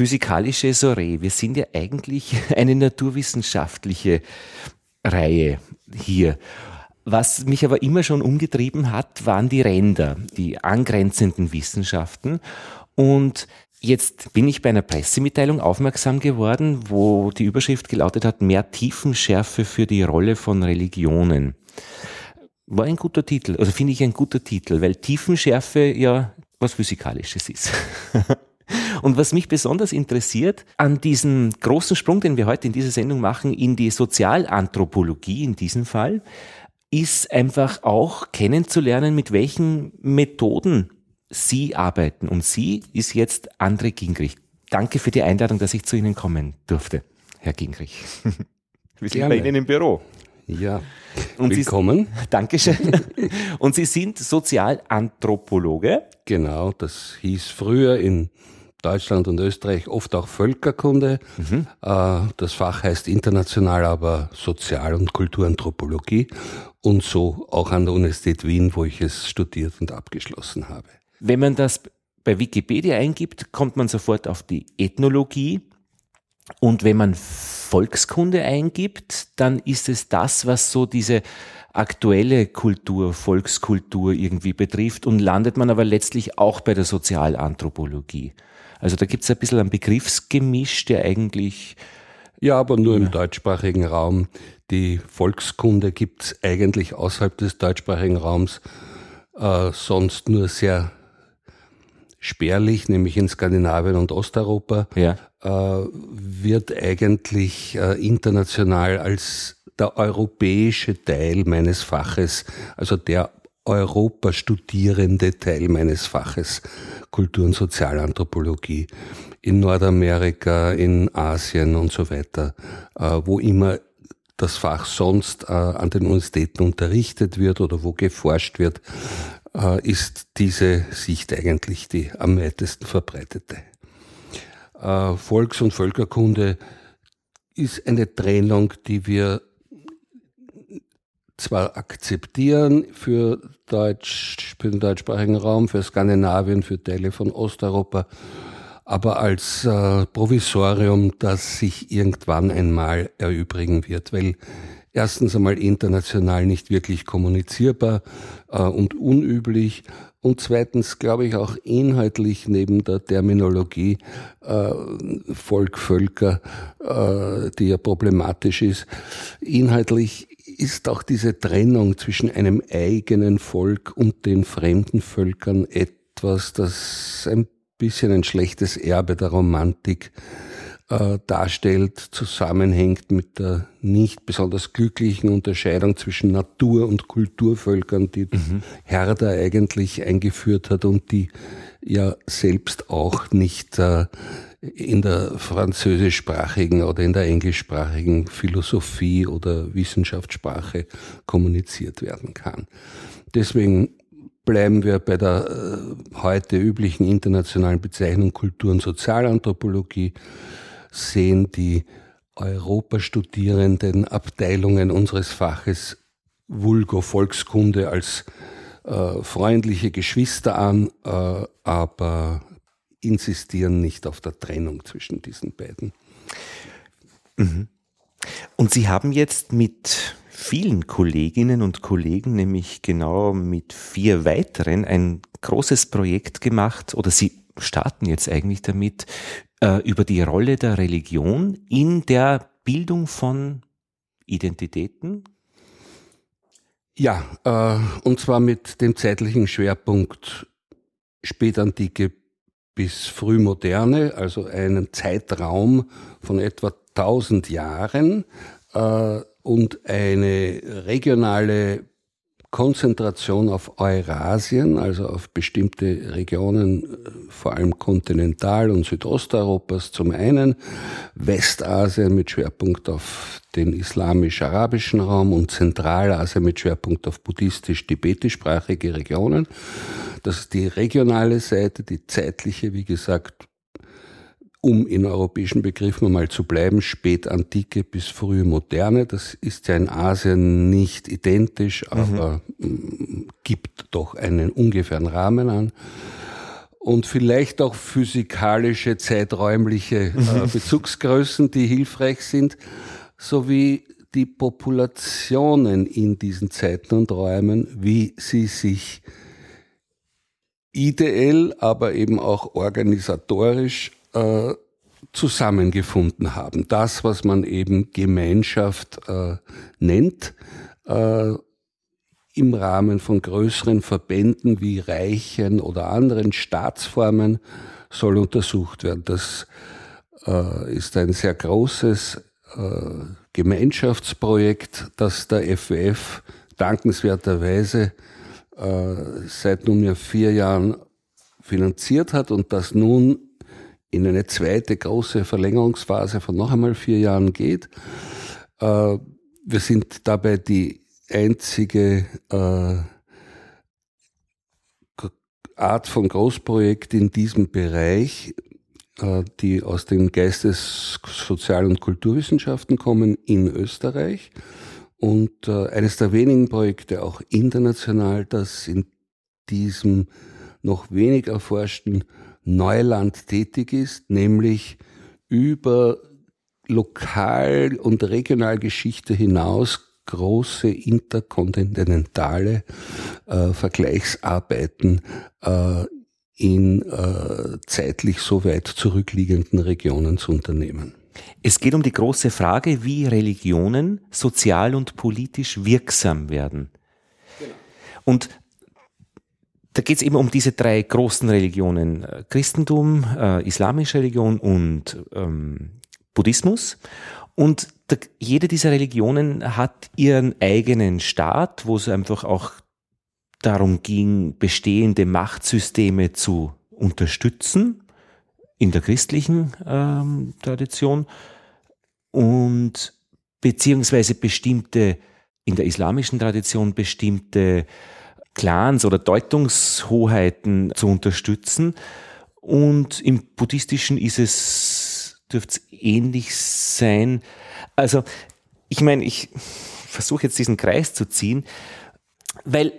physikalische Soiree. Wir sind ja eigentlich eine naturwissenschaftliche Reihe hier. Was mich aber immer schon umgetrieben hat, waren die Ränder, die angrenzenden Wissenschaften. Und jetzt bin ich bei einer Pressemitteilung aufmerksam geworden, wo die Überschrift gelautet hat, mehr Tiefenschärfe für die Rolle von Religionen. War ein guter Titel, also finde ich ein guter Titel, weil Tiefenschärfe ja was Physikalisches ist. Und was mich besonders interessiert an diesem großen Sprung, den wir heute in dieser Sendung machen, in die Sozialanthropologie in diesem Fall, ist einfach auch kennenzulernen, mit welchen Methoden Sie arbeiten. Und Sie ist jetzt André Gingrich. Danke für die Einladung, dass ich zu Ihnen kommen durfte, Herr Gingrich. Wir sind Gerne. bei Ihnen im Büro. Ja, und willkommen. Sie, Dankeschön. Und Sie sind Sozialanthropologe. Genau, das hieß früher in Deutschland und Österreich oft auch Völkerkunde. Mhm. Äh, das Fach heißt international aber Sozial- und Kulturanthropologie und so auch an der Universität Wien, wo ich es studiert und abgeschlossen habe. Wenn man das bei Wikipedia eingibt, kommt man sofort auf die Ethnologie. Und wenn man Volkskunde eingibt, dann ist es das, was so diese aktuelle Kultur, Volkskultur irgendwie betrifft und landet man aber letztlich auch bei der Sozialanthropologie. Also da gibt es ein bisschen ein Begriffsgemisch, der eigentlich. Ja, aber nur im deutschsprachigen Raum. Die Volkskunde gibt es eigentlich außerhalb des deutschsprachigen Raums äh, sonst nur sehr spärlich, nämlich in Skandinavien und Osteuropa, ja. äh, wird eigentlich äh, international als der europäische Teil meines Faches, also der Europa-studierende Teil meines Faches Kultur- und Sozialanthropologie in Nordamerika, in Asien und so weiter, äh, wo immer das Fach sonst äh, an den Universitäten unterrichtet wird oder wo geforscht wird, äh, ist diese Sicht eigentlich die am weitesten verbreitete. Volks- und Völkerkunde ist eine Trennung, die wir zwar akzeptieren für, Deutsch, für den deutschsprachigen Raum, für Skandinavien, für Teile von Osteuropa, aber als äh, Provisorium, das sich irgendwann einmal erübrigen wird, weil erstens einmal international nicht wirklich kommunizierbar äh, und unüblich. Und zweitens glaube ich auch inhaltlich neben der Terminologie äh, Volk, Völker, äh, die ja problematisch ist, inhaltlich ist auch diese Trennung zwischen einem eigenen Volk und den fremden Völkern etwas, das ein bisschen ein schlechtes Erbe der Romantik äh, darstellt, zusammenhängt mit der nicht besonders glücklichen Unterscheidung zwischen Natur- und Kulturvölkern, die mhm. Herder eigentlich eingeführt hat und die ja selbst auch nicht äh, in der französischsprachigen oder in der englischsprachigen Philosophie oder Wissenschaftssprache kommuniziert werden kann. Deswegen bleiben wir bei der äh, heute üblichen internationalen Bezeichnung Kultur- und Sozialanthropologie, sehen die Europastudierenden Abteilungen unseres Faches Vulgo Volkskunde als äh, freundliche Geschwister an, äh, aber insistieren nicht auf der Trennung zwischen diesen beiden. Mhm. Und Sie haben jetzt mit vielen Kolleginnen und Kollegen, nämlich genau mit vier weiteren, ein großes Projekt gemacht oder Sie starten jetzt eigentlich damit äh, über die Rolle der Religion in der Bildung von Identitäten? Ja, äh, und zwar mit dem zeitlichen Schwerpunkt Spätantike bis Frühmoderne, also einen Zeitraum von etwa 1000 Jahren äh, und eine regionale Konzentration auf Eurasien, also auf bestimmte Regionen, äh, vor allem Kontinental- und Südosteuropas zum einen, Westasien mit Schwerpunkt auf den islamisch-arabischen Raum und Zentralasien mit Schwerpunkt auf buddhistisch-tibetischsprachige Regionen. Das ist die regionale Seite, die zeitliche, wie gesagt, um in europäischen Begriffen einmal zu bleiben, Spätantike bis frühe Moderne. Das ist ja in Asien nicht identisch, mhm. aber mhm. gibt doch einen ungefähren Rahmen an. und vielleicht auch physikalische, zeiträumliche äh, Bezugsgrößen, die hilfreich sind, sowie die Populationen in diesen Zeiten und Räumen, wie sie sich ideell, aber eben auch organisatorisch äh, zusammengefunden haben. Das, was man eben Gemeinschaft äh, nennt, äh, im Rahmen von größeren Verbänden wie Reichen oder anderen Staatsformen soll untersucht werden. Das äh, ist ein sehr großes äh, Gemeinschaftsprojekt, das der FWF dankenswerterweise seit nunmehr vier Jahren finanziert hat und das nun in eine zweite große Verlängerungsphase von noch einmal vier Jahren geht. Äh, wir sind dabei die einzige äh, Art von Großprojekt in diesem Bereich, äh, die aus den Geistes-, Sozial- und Kulturwissenschaften kommen in Österreich. Und äh, eines der wenigen Projekte auch international, das in diesem noch wenig erforschten Neuland tätig ist, nämlich über Lokal- und Regionalgeschichte hinaus große interkontinentale äh, Vergleichsarbeiten äh, in äh, zeitlich so weit zurückliegenden Regionen zu unternehmen. Es geht um die große Frage, wie Religionen sozial und politisch wirksam werden. Genau. Und da geht es eben um diese drei großen Religionen, äh, Christentum, äh, islamische Religion und ähm, Buddhismus. Und da, jede dieser Religionen hat ihren eigenen Staat, wo es einfach auch darum ging, bestehende Machtsysteme zu unterstützen, in der christlichen ähm, Tradition und beziehungsweise bestimmte, in der islamischen Tradition bestimmte Clans oder Deutungshoheiten zu unterstützen. Und im buddhistischen ist es, dürfte es ähnlich sein. Also, ich meine, ich versuche jetzt diesen Kreis zu ziehen, weil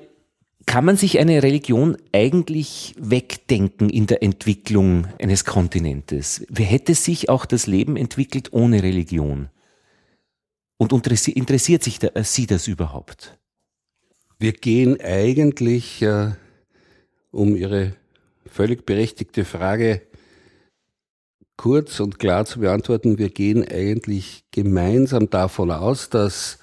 kann man sich eine Religion eigentlich wegdenken in der Entwicklung eines Kontinentes? Wie hätte sich auch das Leben entwickelt ohne Religion? Und interessiert sich da, Sie das überhaupt? Wir gehen eigentlich, äh, um Ihre völlig berechtigte Frage kurz und klar zu beantworten, wir gehen eigentlich gemeinsam davon aus, dass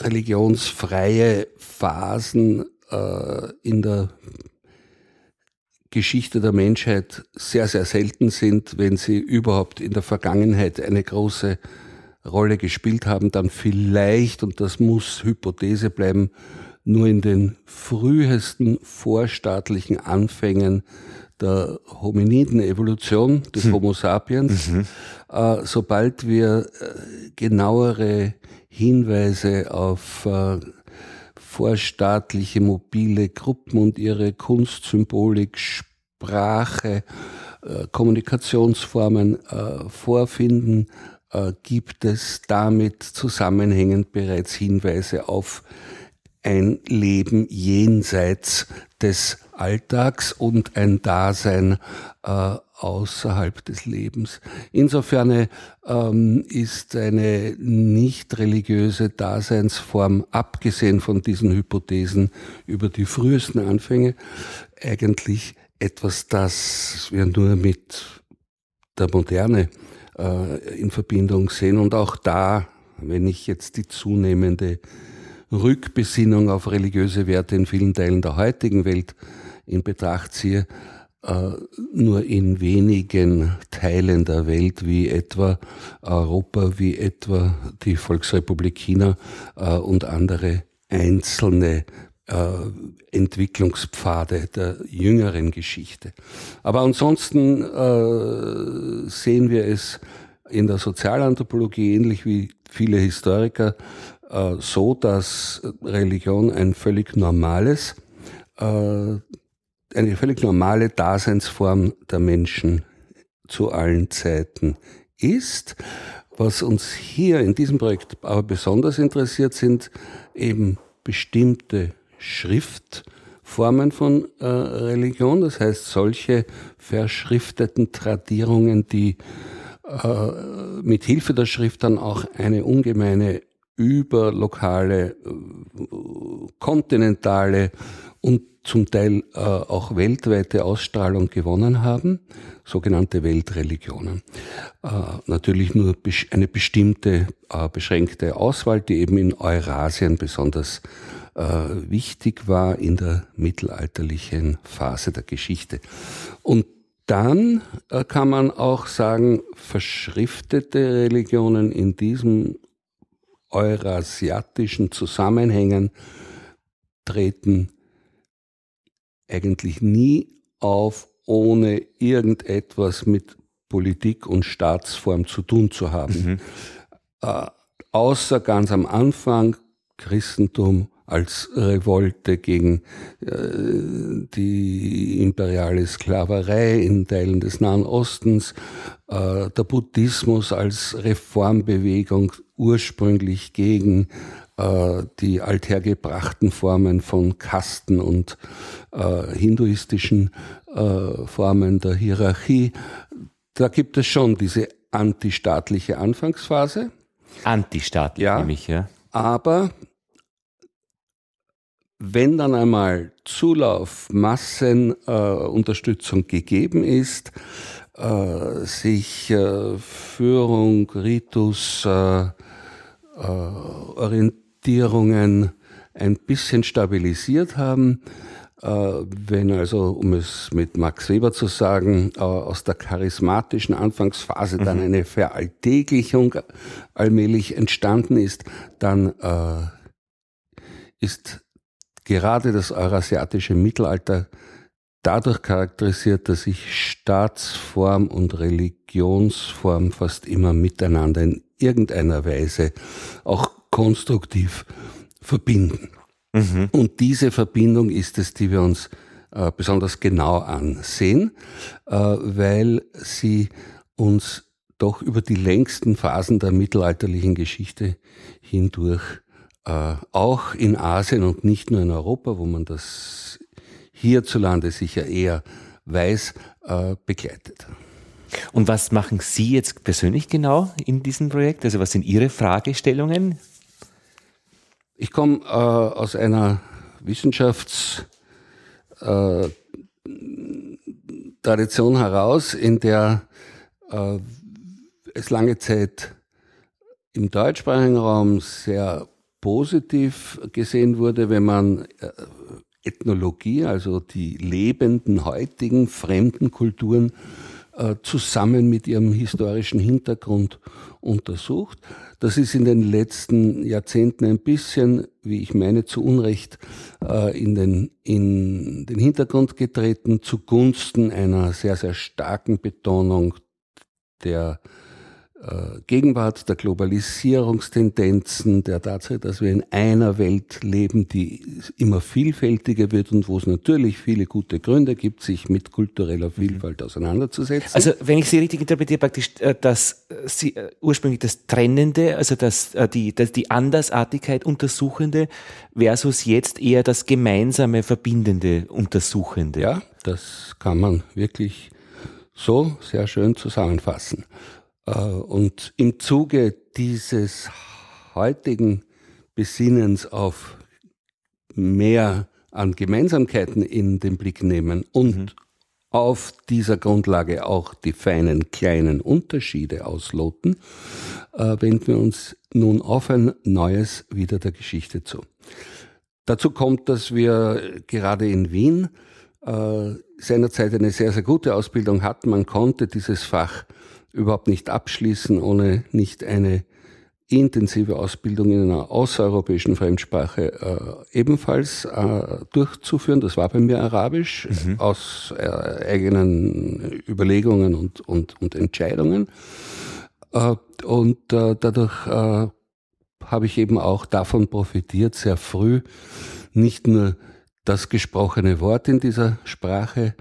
religionsfreie Phasen äh, in der Geschichte der Menschheit sehr, sehr selten sind, wenn sie überhaupt in der Vergangenheit eine große Rolle gespielt haben, dann vielleicht, und das muss Hypothese bleiben, nur in den frühesten vorstaatlichen Anfängen der Hominiden-Evolution des hm. Homo sapiens. Mhm. Äh, sobald wir äh, genauere Hinweise auf äh, vorstaatliche mobile Gruppen und ihre Kunstsymbolik, Sprache, äh, Kommunikationsformen äh, vorfinden, äh, gibt es damit zusammenhängend bereits Hinweise auf ein Leben jenseits des Alltags und ein Dasein außerhalb des Lebens. Insofern ähm, ist eine nicht religiöse Daseinsform, abgesehen von diesen Hypothesen über die frühesten Anfänge, eigentlich etwas, das wir nur mit der Moderne äh, in Verbindung sehen. Und auch da, wenn ich jetzt die zunehmende Rückbesinnung auf religiöse Werte in vielen Teilen der heutigen Welt in Betracht ziehe, nur in wenigen Teilen der Welt, wie etwa Europa, wie etwa die Volksrepublik China äh, und andere einzelne äh, Entwicklungspfade der jüngeren Geschichte. Aber ansonsten sehen wir es in der Sozialanthropologie ähnlich wie viele Historiker so, dass Religion ein völlig normales eine völlig normale Daseinsform der Menschen zu allen Zeiten ist. Was uns hier in diesem Projekt aber besonders interessiert, sind eben bestimmte Schriftformen Formen von äh, Religion, das heißt solche verschrifteten Tradierungen, die äh, mit Hilfe der Schrift dann auch eine ungemeine überlokale, äh, kontinentale und zum Teil äh, auch weltweite Ausstrahlung gewonnen haben, sogenannte Weltreligionen. Äh, natürlich nur eine bestimmte, äh, beschränkte Auswahl, die eben in Eurasien besonders äh, wichtig war in der mittelalterlichen Phase der Geschichte. Und dann äh, kann man auch sagen, verschriftete Religionen in diesem eurasiatischen Zusammenhängen treten eigentlich nie auf, ohne irgendetwas mit Politik und Staatsform zu tun zu haben. Mhm. Äh, außer ganz am Anfang Christentum als Revolte gegen äh, die imperiale Sklaverei in Teilen des Nahen Ostens, äh, der Buddhismus als Reformbewegung ursprünglich gegen äh, die althergebrachten Formen von Kasten und äh, hinduistischen äh, Formen der Hierarchie. Da gibt es schon diese antistaatliche Anfangsphase. Antistaatlich, ja, nämlich, ja. Aber wenn dann einmal Zulauf, Massenunterstützung äh, gegeben ist, äh, sich äh, Führung, Ritus, äh, äh, Orientierungen ein bisschen stabilisiert haben, äh, wenn also, um es mit Max Weber zu sagen, aus der charismatischen Anfangsphase mhm. dann eine Veralltäglichung allmählich entstanden ist, dann ist gerade das eurasiatische Mittelalter dadurch charakterisiert, dass sich Staatsform und Religionsform fast immer miteinander in irgendeiner Weise auch konstruktiv verbinden. Mhm. Und diese Verbindung ist es, die wir uns äh, besonders genau ansehen, äh, weil sie uns doch über die längsten Phasen der mittelalterlichen Geschichte hindurch äh, auch in Asien und nicht nur in Europa, wo man das hierzulande sicher eher weiß, äh, begleitet. Und was machen Sie jetzt persönlich genau in diesem Projekt? Also was sind Ihre Fragestellungen? Ich komme äh, aus einer Wissenschaftstradition äh, heraus, in der äh, es lange Zeit im deutschsprachigen Raum sehr positiv gesehen wurde, wenn man äh, Ethnologie, also die lebenden, heutigen, fremden Kulturen äh, zusammen mit ihrem historischen Hintergrund untersucht. Das ist in den letzten Jahrzehnten ein bisschen, wie ich meine, zu Unrecht äh, in den, in den Hintergrund getreten, zugunsten einer sehr, sehr starken Betonung der Gegenwart der Globalisierungstendenzen, der Tatsache, dass wir in einer Welt leben, die immer vielfältiger wird und wo es natürlich viele gute Gründe gibt, sich mit kultureller Vielfalt auseinanderzusetzen. Also wenn ich Sie richtig interpretiere, praktisch, äh, dass Sie äh, ursprünglich das Trennende, also das, die, das, die Andersartigkeit Untersuchende versus jetzt eher das gemeinsame Verbindende Untersuchende. Ja, das kann man wirklich so sehr schön zusammenfassen. Äh, und im Zuge dieses heutigen Besinnens auf mehr an Gemeinsamkeiten in den Blick nehmen und mhm. auf dieser Grundlage auch die feinen kleinen Unterschiede ausloten, äh, wenden wir uns nun auf ein neues wieder der Geschichte zu. Dazu kommt, dass wir gerade in Wien äh, seinerzeit eine sehr, sehr gute Ausbildung hatten. Man konnte dieses Fach überhaupt nicht abschließen, ohne nicht eine intensive Ausbildung in einer außereuropäischen Fremdsprache äh, ebenfalls äh, durchzuführen. Das war bei mir Arabisch mhm. aus äh, eigenen Überlegungen und, und, und Entscheidungen. Äh, und äh, dadurch äh, habe ich eben auch davon profitiert, sehr früh nicht nur das gesprochene Wort in dieser Sprache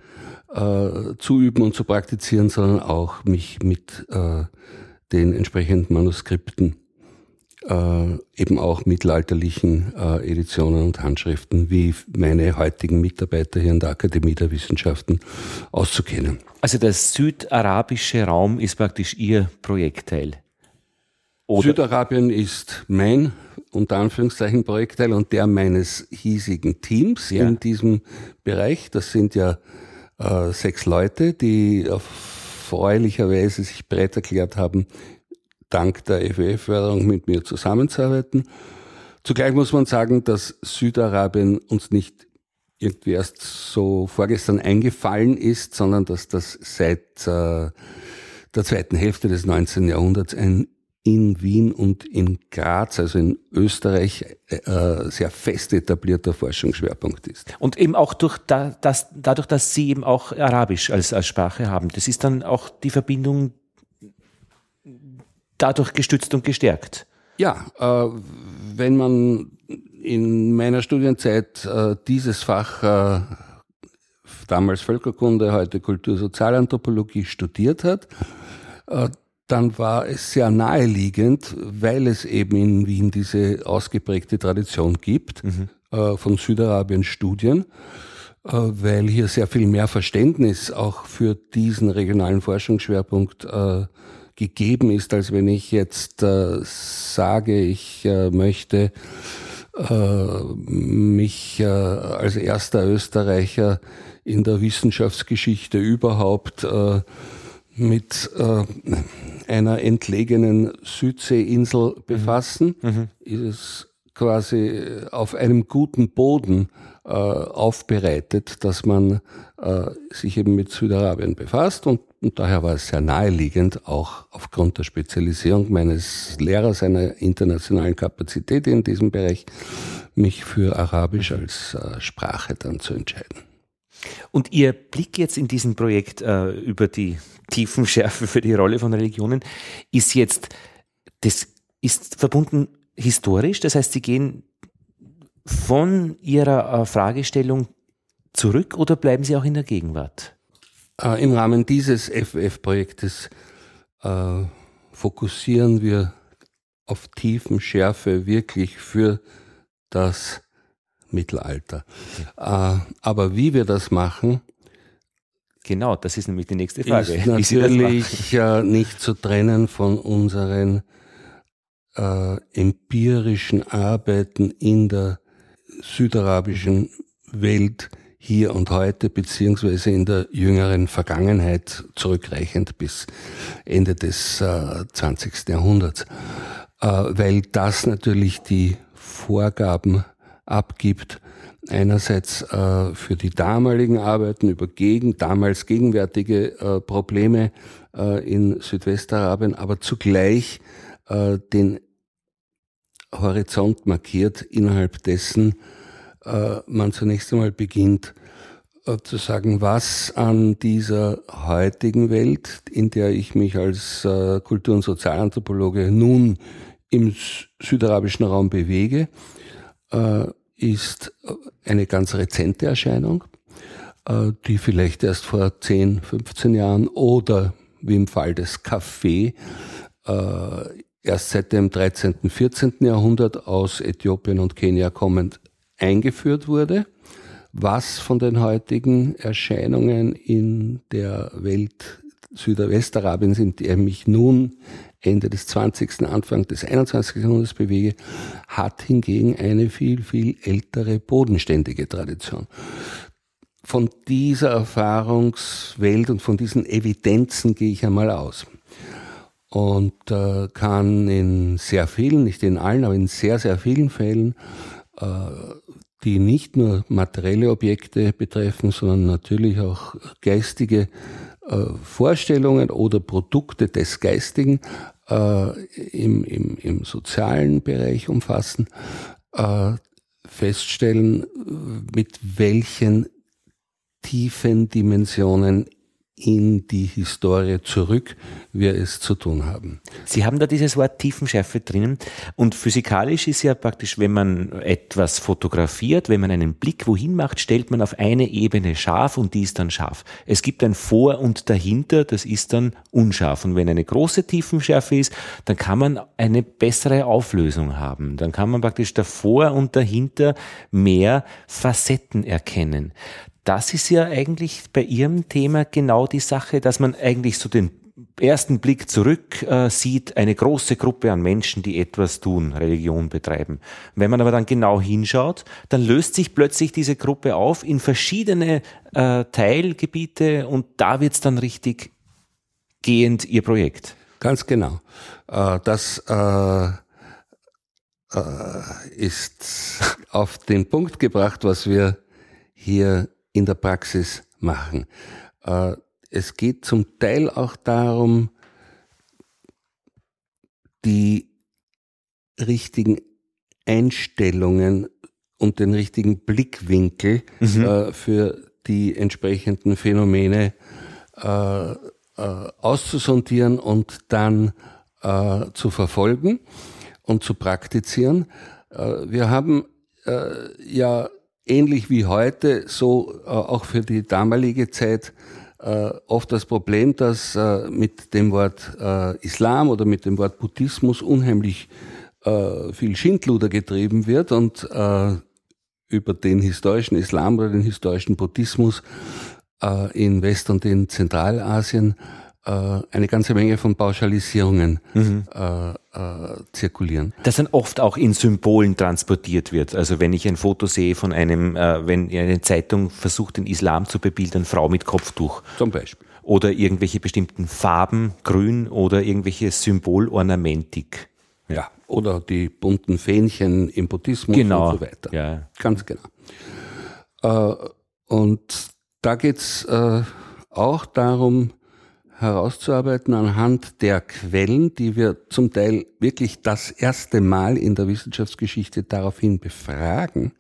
äh, zu üben und zu praktizieren, sondern auch mich mit äh, den entsprechenden Manuskripten äh, eben auch mittelalterlichen äh, Editionen und Handschriften wie meine heutigen Mitarbeiter hier in der Akademie der Wissenschaften auszukennen. Also der südarabische Raum ist praktisch Ihr Projektteil. Oder? Südarabien ist mein unter Anführungszeichen Projektteil und der meines hiesigen Teams ja. in diesem Bereich. Das sind ja äh, sechs Leute, die erfreulicherweise sich bereit erklärt haben, dank der FWF-Förderung mit mir zusammenzuarbeiten. Zugleich muss man sagen, dass Südarabien uns nicht irgendwie erst so vorgestern eingefallen ist, sondern dass das seit äh, der zweiten Hälfte des 19. Jahrhunderts ein in Wien und in Graz, also in Österreich, äh, sehr fest etablierter Forschungsschwerpunkt ist. Und eben auch durch da, das, dadurch, dass Sie eben auch Arabisch als, als Sprache haben. Das ist dann auch die Verbindung dadurch gestützt und gestärkt. Ja, äh, wenn man in meiner Studienzeit äh, dieses Fach, äh, damals Völkerkunde, heute Kultursozialanthropologie studiert hat, äh, dann war es sehr naheliegend, weil es eben in Wien diese ausgeprägte Tradition gibt mhm. äh, von Südarabien Studien, äh, weil hier sehr viel mehr Verständnis auch für diesen regionalen Forschungsschwerpunkt äh, gegeben ist, als wenn ich jetzt äh, sage, ich äh, möchte äh, mich als erster Österreicher in der Wissenschaftsgeschichte überhaupt mit äh, einer entlegenen Südseeinsel befassen, mhm. mhm. ist es quasi auf einem guten Boden äh, aufbereitet, dass man äh, sich eben mit Südarabien befasst und, und daher war es sehr naheliegend, auch aufgrund der Spezialisierung meines Lehrers, einer internationalen Kapazität in diesem Bereich, mich für Arabisch als äh, Sprache dann zu entscheiden. Und Ihr Blick jetzt in diesem Projekt äh, über die Tiefenschärfe für die Rolle von Religionen ist jetzt, das ist verbunden historisch, das heißt, Sie gehen von Ihrer äh, Fragestellung zurück oder bleiben Sie auch in der Gegenwart? Äh, Im Rahmen dieses FF-Projektes äh, fokussieren wir auf Tiefenschärfe wirklich für das Mittelalter. Okay. Äh, aber wie wir das machen, Genau, das ist nämlich die nächste Frage. Ist natürlich äh, nicht zu trennen von unseren äh, empirischen Arbeiten in der südarabischen Welt hier und heute, beziehungsweise in der jüngeren Vergangenheit, zurückreichend bis Ende des äh, 20. Jahrhunderts, äh, weil das natürlich die Vorgaben abgibt, einerseits äh, für die damaligen Arbeiten über gegen, damals gegenwärtige äh, Probleme äh, in Südwestarabien, aber zugleich äh, den Horizont markiert, innerhalb dessen äh, man zunächst einmal beginnt äh, zu sagen, was an dieser heutigen Welt, in der ich mich als Kultur- und Sozialanthropologe nun im südarabischen Raum bewege, ist eine ganz rezente Erscheinung, äh, die vielleicht erst vor 10, 15 Jahren oder wie im Fall des Kaffee äh, erst seit dem 13., 14. Jahrhundert aus Äthiopien und Kenia kommend eingeführt wurde, was von den heutigen Erscheinungen in der Welt Südwestarabiens, in der mich nun Ende des 20., Anfang des 21. Jahrhunderts bewege, hat hingegen eine viel, viel ältere bodenständige Tradition. Von dieser Erfahrungswelt und von diesen Evidenzen gehe ich einmal aus und äh, kann in sehr vielen, nicht in allen, aber in sehr, sehr vielen Fällen, äh, die nicht nur materielle Objekte betreffen, sondern natürlich auch geistige Vorstellungen oder Produkte des Geistigen äh, im, im, im sozialen Bereich umfassen, äh, feststellen, mit welchen tiefen Dimensionen in die Historie zurück wir es zu tun haben. Sie haben da dieses Wort Tiefenschärfe drinnen und physikalisch ist ja praktisch, wenn man etwas fotografiert, wenn man einen Blick wohin macht, stellt man auf eine Ebene scharf und die ist dann scharf. Es gibt ein Vor und dahinter, das ist dann unscharf und wenn eine große Tiefenschärfe ist, dann kann man eine bessere Auflösung haben. Dann kann man praktisch davor und dahinter mehr Facetten erkennen das ist ja eigentlich bei Ihrem Thema genau die Sache, dass man eigentlich so den ersten Blick zurück äh, sieht, eine große Gruppe an Menschen, die etwas tun, Religion betreiben. Wenn man aber dann genau hinschaut, dann löst sich plötzlich diese Gruppe auf in verschiedene äh, Teilgebiete und da wird's dann richtig gehend Ihr Projekt. Ganz genau. Äh, das äh, äh, ist auf den Punkt gebracht, was wir hier in der Praxis machen. Äh, es geht zum Teil auch darum, die richtigen Einstellungen und den richtigen Blickwinkel mhm. äh, für die entsprechenden Phänomene äh, äh, auszusondieren und dann äh, zu verfolgen und zu praktizieren. Äh, wir haben ja ähnlich wie heute, so äh, auch für die damalige Zeit äh, oft das Problem, dass äh, mit dem Wort äh, Islam oder mit dem Wort Buddhismus unheimlich äh, viel Schindluder getrieben wird und äh, über den historischen Islam oder den historischen Buddhismus in West- und in Zentralasien eine ganze Menge von Pauschalisierungen mhm. äh, äh, zirkulieren. Das dann oft auch in Symbolen transportiert wird. Also wenn ich ein Foto sehe von einem, äh, wenn eine Zeitung versucht, den Islam zu bebildern, Frau mit Kopftuch. Zum Beispiel. Oder irgendwelche bestimmten Farben, grün oder irgendwelche Symbolornamentik. Ja, oder die bunten Fähnchen im Buddhismus genau. und so weiter. Ja. Ganz genau. Äh, und da geht's äh, auch darum, herauszuarbeiten anhand der Quellen, die wir zum Teil wirklich das erste Mal in der Wissenschaftsgeschichte daraufhin befragen.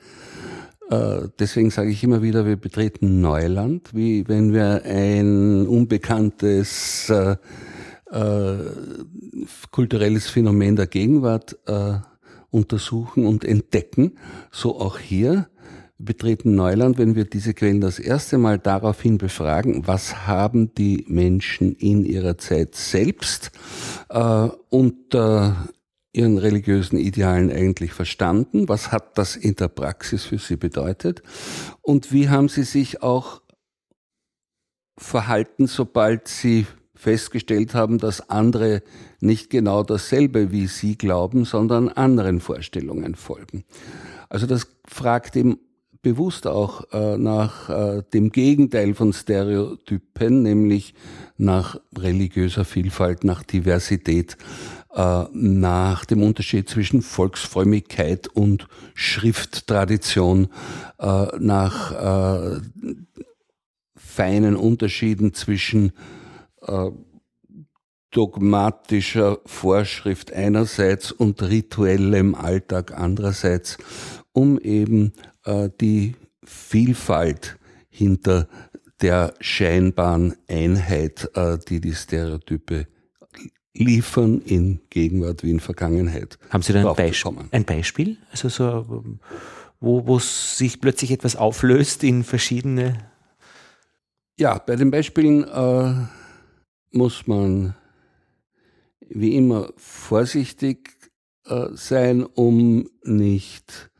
Äh, deswegen sage ich immer wieder, wir betreten Neuland, wie wenn wir ein unbekanntes äh, äh, kulturelles Phänomen der Gegenwart äh, untersuchen und entdecken. So auch hier betreten Neuland, wenn wir diese Quellen das erste Mal daraufhin befragen, was haben die Menschen in ihrer Zeit selbst äh, unter ihren religiösen Idealen eigentlich verstanden, was hat das in der Praxis für sie bedeutet und wie haben sie sich auch verhalten, sobald sie festgestellt haben, dass andere nicht genau dasselbe wie sie glauben, sondern anderen Vorstellungen folgen. Also das fragt eben bewusst auch äh, nach äh, dem Gegenteil von Stereotypen, nämlich nach religiöser Vielfalt, nach Diversität, äh, nach dem Unterschied zwischen Volksfrömmigkeit und Schrifttradition, äh, nach äh, feinen Unterschieden zwischen äh, dogmatischer Vorschrift einerseits und rituellem Alltag andererseits, um eben die Vielfalt hinter der scheinbaren Einheit, äh, die die Stereotype liefern in Gegenwart wie in Vergangenheit. Haben Sie da ein, Beisp ein Beispiel? Also so, wo, wo sich plötzlich etwas auflöst in verschiedene? Ja, bei den Beispielen äh, muss man wie immer vorsichtig äh, sein, um nicht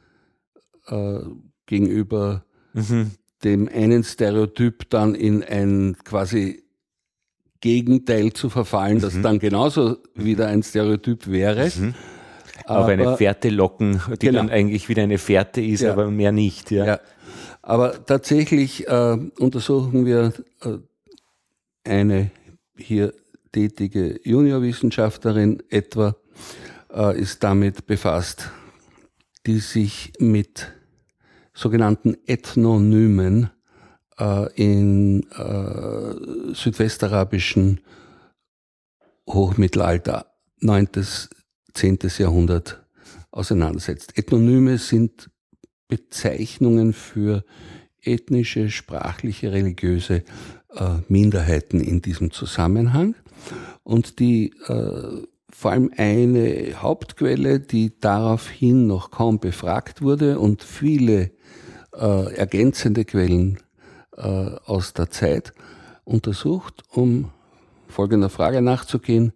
äh, gegenüber mhm. dem einen Stereotyp dann in ein quasi Gegenteil zu verfallen, das mhm. dann genauso wieder ein Stereotyp wäre. Mhm. Auf eine Fährte locken, die genau. dann eigentlich wieder eine Fährte ist, ja. aber mehr nicht. Ja. ja. Aber tatsächlich äh, untersuchen wir äh, eine hier tätige Juniorwissenschaftlerin etwa, äh, ist damit befasst, die sich mit sogenannten Ethnonymen äh, in äh, südwestarabischen Hochmittelalter, 9., 10. Jahrhundert auseinandersetzt. Ethnonyme sind Bezeichnungen für ethnische, sprachliche, religiöse äh, Minderheiten in diesem Zusammenhang. Und die äh, vor allem eine Hauptquelle, die daraufhin noch kaum befragt wurde und viele äh, ergänzende Quellen äh, aus der Zeit untersucht, um folgender Frage nachzugehen.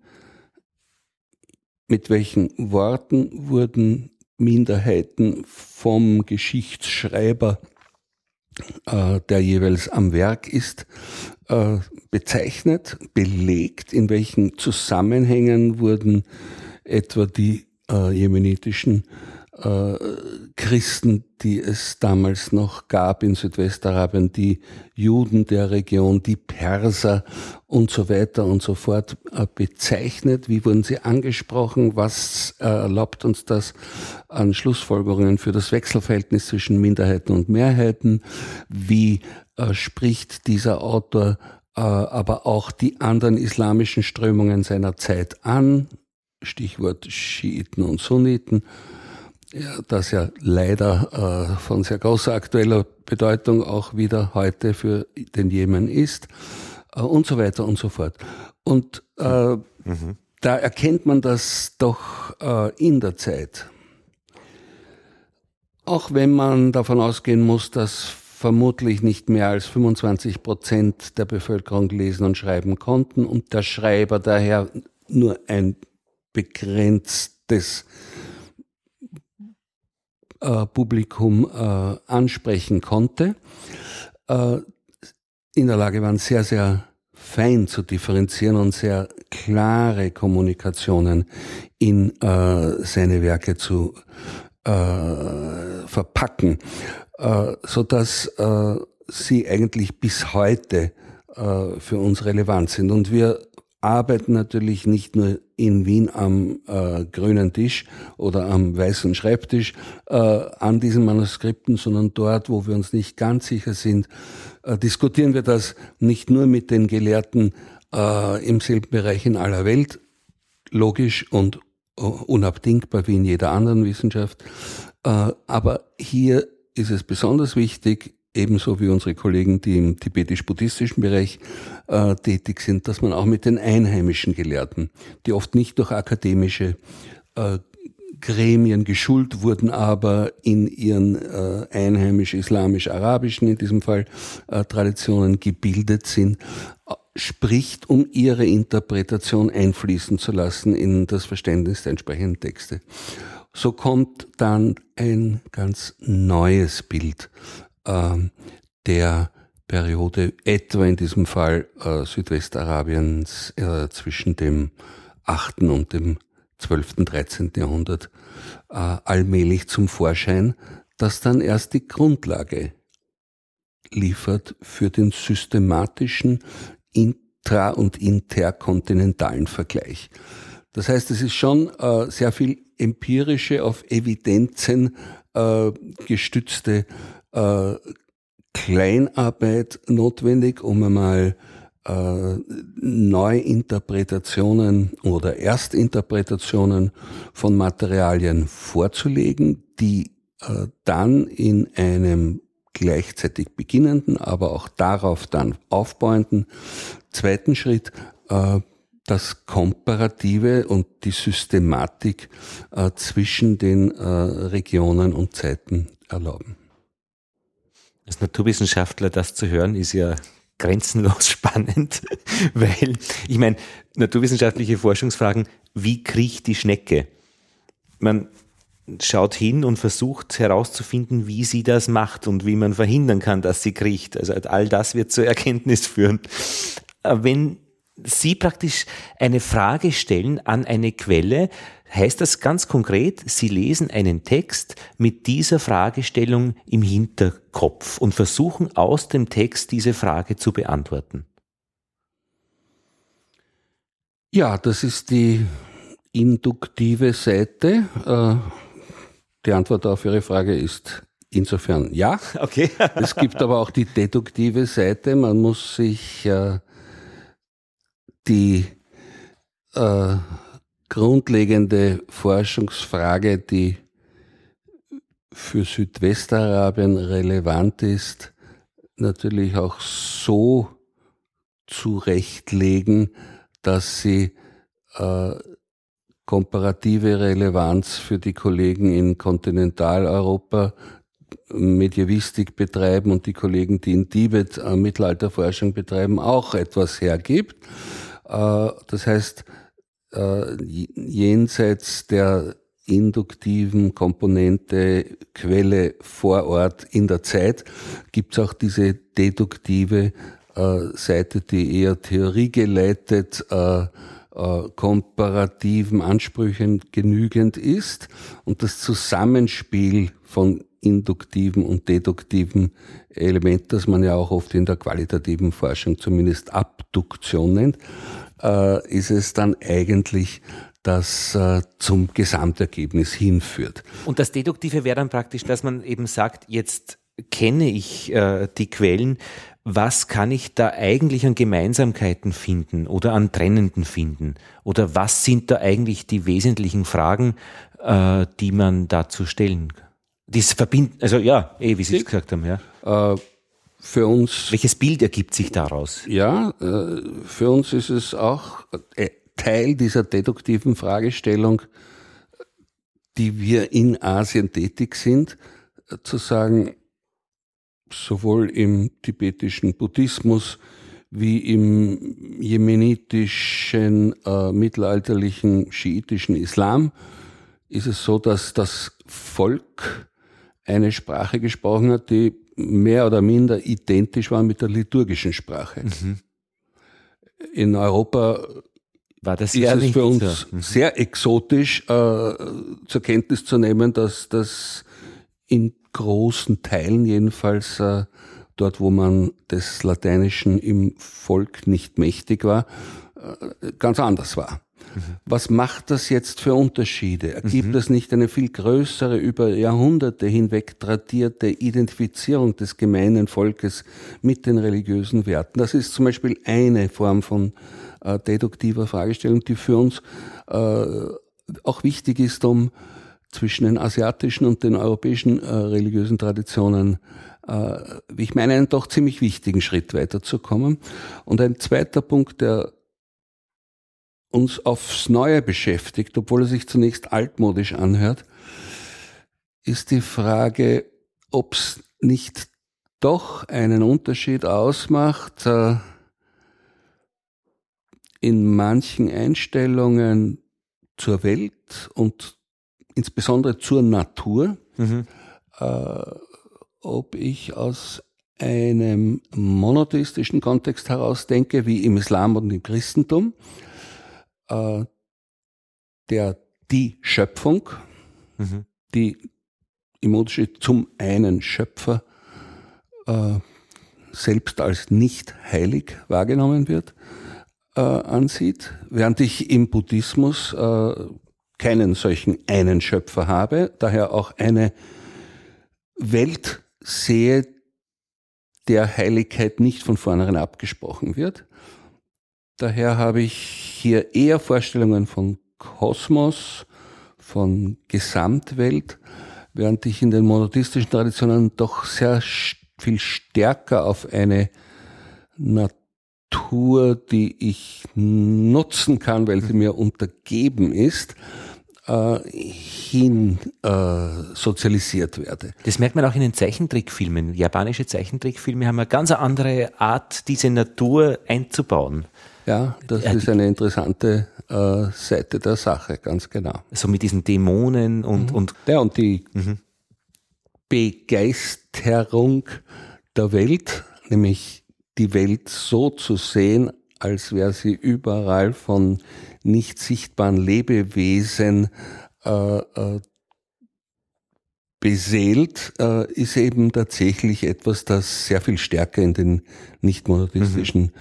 Mit welchen Worten wurden Minderheiten vom Geschichtsschreiber, äh, der jeweils am Werk ist, äh, bezeichnet, belegt, in welchen Zusammenhängen wurden etwa die äh, jemenitischen Christen, die es damals noch gab in Südwestarabien, die Juden der Region, die Perser und so weiter und so fort äh, bezeichnet. Wie wurden sie angesprochen? Was äh, erlaubt uns das an Schlussfolgerungen für das Wechselverhältnis zwischen Minderheiten und Mehrheiten? Wie äh, spricht dieser Autor aber auch die anderen islamischen Strömungen seiner Zeit an? Stichwort Schiiten und Sunniten ja, das ja leider äh, von sehr großer aktueller Bedeutung auch wieder heute für den Jemen ist äh, und so weiter und so fort. Und äh, mhm. da erkennt man das doch äh, in der Zeit. Auch wenn man davon ausgehen muss, dass vermutlich nicht mehr als 25 Prozent der Bevölkerung lesen und schreiben konnten und der Schreiber daher nur ein begrenztes äh, Publikum äh, ansprechen konnte, äh, in der Lage waren, sehr, sehr fein zu differenzieren und sehr klare Kommunikationen in äh, seine Werke zu äh, verpacken, äh, so dass sie eigentlich bis heute für uns relevant sind. Und wir arbeiten natürlich nicht nur in Wien am äh, grünen Tisch oder am weißen Schreibtisch äh, an diesen Manuskripten, sondern dort, wo wir uns nicht ganz sicher sind, äh, diskutieren wir das nicht nur mit den Gelehrten äh, im selben Bereich in aller Welt, logisch und uh, unabdingbar wie in jeder anderen Wissenschaft, äh, aber hier ist es besonders wichtig, ebenso wie unsere Kollegen, die im tibetisch-buddhistischen Bereich äh, tätig sind, dass man auch mit den einheimischen Gelehrten, die oft nicht durch akademische äh, Gremien geschult wurden, aber in ihren äh, einheimisch-islamisch-arabischen, in diesem Fall, äh, Traditionen gebildet sind, äh, spricht, um ihre Interpretation einfließen zu lassen in das Verständnis der entsprechenden Texte. So kommt dann ein ganz neues Bild der Periode, etwa in diesem Fall äh, Südwestarabiens äh, zwischen dem 8. und dem 12., 13. Jahrhundert äh, allmählich zum Vorschein, das dann erst die Grundlage liefert für den systematischen intra- und interkontinentalen Vergleich. Das heißt, es ist schon äh, sehr viel empirische, auf Evidenzen äh, gestützte äh, Kleinarbeit notwendig, um einmal äh, Neuinterpretationen oder Erstinterpretationen von Materialien vorzulegen, die äh, dann in einem gleichzeitig beginnenden, aber auch darauf dann aufbauenden zweiten Schritt äh, das Komparative und die Systematik äh, zwischen den äh, Regionen und Zeiten erlauben. Als Naturwissenschaftler das zu hören, ist ja grenzenlos spannend, weil ich meine, naturwissenschaftliche Forschungsfragen, wie kriecht die Schnecke? Man schaut hin und versucht herauszufinden, wie sie das macht und wie man verhindern kann, dass sie kriecht. Also all das wird zur Erkenntnis führen. Wenn Sie praktisch eine Frage stellen an eine Quelle, heißt das ganz konkret, Sie lesen einen Text mit dieser Fragestellung im Hinterkopf und versuchen aus dem Text diese Frage zu beantworten. Ja, das ist die induktive Seite. Äh, die Antwort auf Ihre Frage ist insofern ja. Okay. es gibt aber auch die deduktive Seite. Man muss sich äh, die äh, grundlegende Forschungsfrage, die für Südwestarabien relevant ist, natürlich auch so zurechtlegen, dass sie äh, komparative Relevanz für die Kollegen in Kontinentaleuropa Medievistik betreiben und die Kollegen, die in Tibet äh, Mittelalterforschung betreiben, auch etwas hergibt. Äh, das heißt, äh, jenseits der induktiven Komponente Quelle vor Ort in der Zeit gibt es auch diese deduktive äh, Seite, die eher theoriegeleitet komparativen Ansprüchen genügend ist. Und das Zusammenspiel von induktiven und deduktiven Element, das man ja auch oft in der qualitativen Forschung zumindest Abduktion nennt, äh, ist es dann eigentlich das äh, zum Gesamtergebnis hinführt. Und das Deduktive wäre dann praktisch, dass man eben sagt, jetzt kenne ich äh, die Quellen, was kann ich da eigentlich an Gemeinsamkeiten finden oder an Trennenden finden? Oder was sind da eigentlich die wesentlichen Fragen, äh, die man dazu stellen kann? Das verbinden, also ja, eh, wie Sie es gesagt haben, ja. Äh, für uns. Welches Bild ergibt sich daraus? Ja, äh, für uns ist es auch äh, Teil dieser deduktiven Fragestellung, die wir in Asien tätig sind, zu sagen, sowohl im tibetischen Buddhismus wie im jemenitischen äh, mittelalterlichen schiitischen Islam ist es so, dass das Volk eine Sprache gesprochen hat, die mehr oder minder identisch war mit der liturgischen Sprache. Mhm. In Europa war das ist es für uns mhm. sehr exotisch äh, zur Kenntnis zu nehmen, dass das in großen Teilen jedenfalls äh, dort, wo man des Lateinischen im Volk nicht mächtig war, äh, ganz anders war. Was macht das jetzt für Unterschiede? Ergibt mhm. das nicht eine viel größere, über Jahrhunderte hinweg tradierte Identifizierung des gemeinen Volkes mit den religiösen Werten? Das ist zum Beispiel eine Form von äh, deduktiver Fragestellung, die für uns äh, auch wichtig ist, um zwischen den asiatischen und den europäischen äh, religiösen Traditionen, äh, wie ich meine, einen doch ziemlich wichtigen Schritt weiterzukommen. Und ein zweiter Punkt, der uns aufs Neue beschäftigt, obwohl er sich zunächst altmodisch anhört, ist die Frage, ob es nicht doch einen Unterschied ausmacht äh, in manchen Einstellungen zur Welt und insbesondere zur Natur, mhm. äh, ob ich aus einem monotheistischen Kontext heraus denke, wie im Islam und im Christentum, äh, der die Schöpfung, mhm. die im Unterschied zum einen Schöpfer äh, selbst als nicht heilig wahrgenommen wird, äh, ansieht, während ich im Buddhismus äh, keinen solchen einen Schöpfer habe, daher auch eine Welt sehe, der Heiligkeit nicht von vornherein abgesprochen wird. Daher habe ich hier eher Vorstellungen von Kosmos, von Gesamtwelt, während ich in den monotheistischen Traditionen doch sehr viel stärker auf eine Natur, die ich nutzen kann, weil sie mir untergeben ist, äh, hin äh, sozialisiert werde. Das merkt man auch in den Zeichentrickfilmen. Japanische Zeichentrickfilme haben eine ganz andere Art, diese Natur einzubauen. Ja, das ist eine interessante äh, Seite der Sache, ganz genau. So mit diesen Dämonen und. Mhm. und ja, und die mhm. Begeisterung der Welt, nämlich die Welt so zu sehen, als wäre sie überall von nicht sichtbaren Lebewesen äh, äh, beseelt, äh, ist eben tatsächlich etwas, das sehr viel stärker in den nicht monotistischen mhm.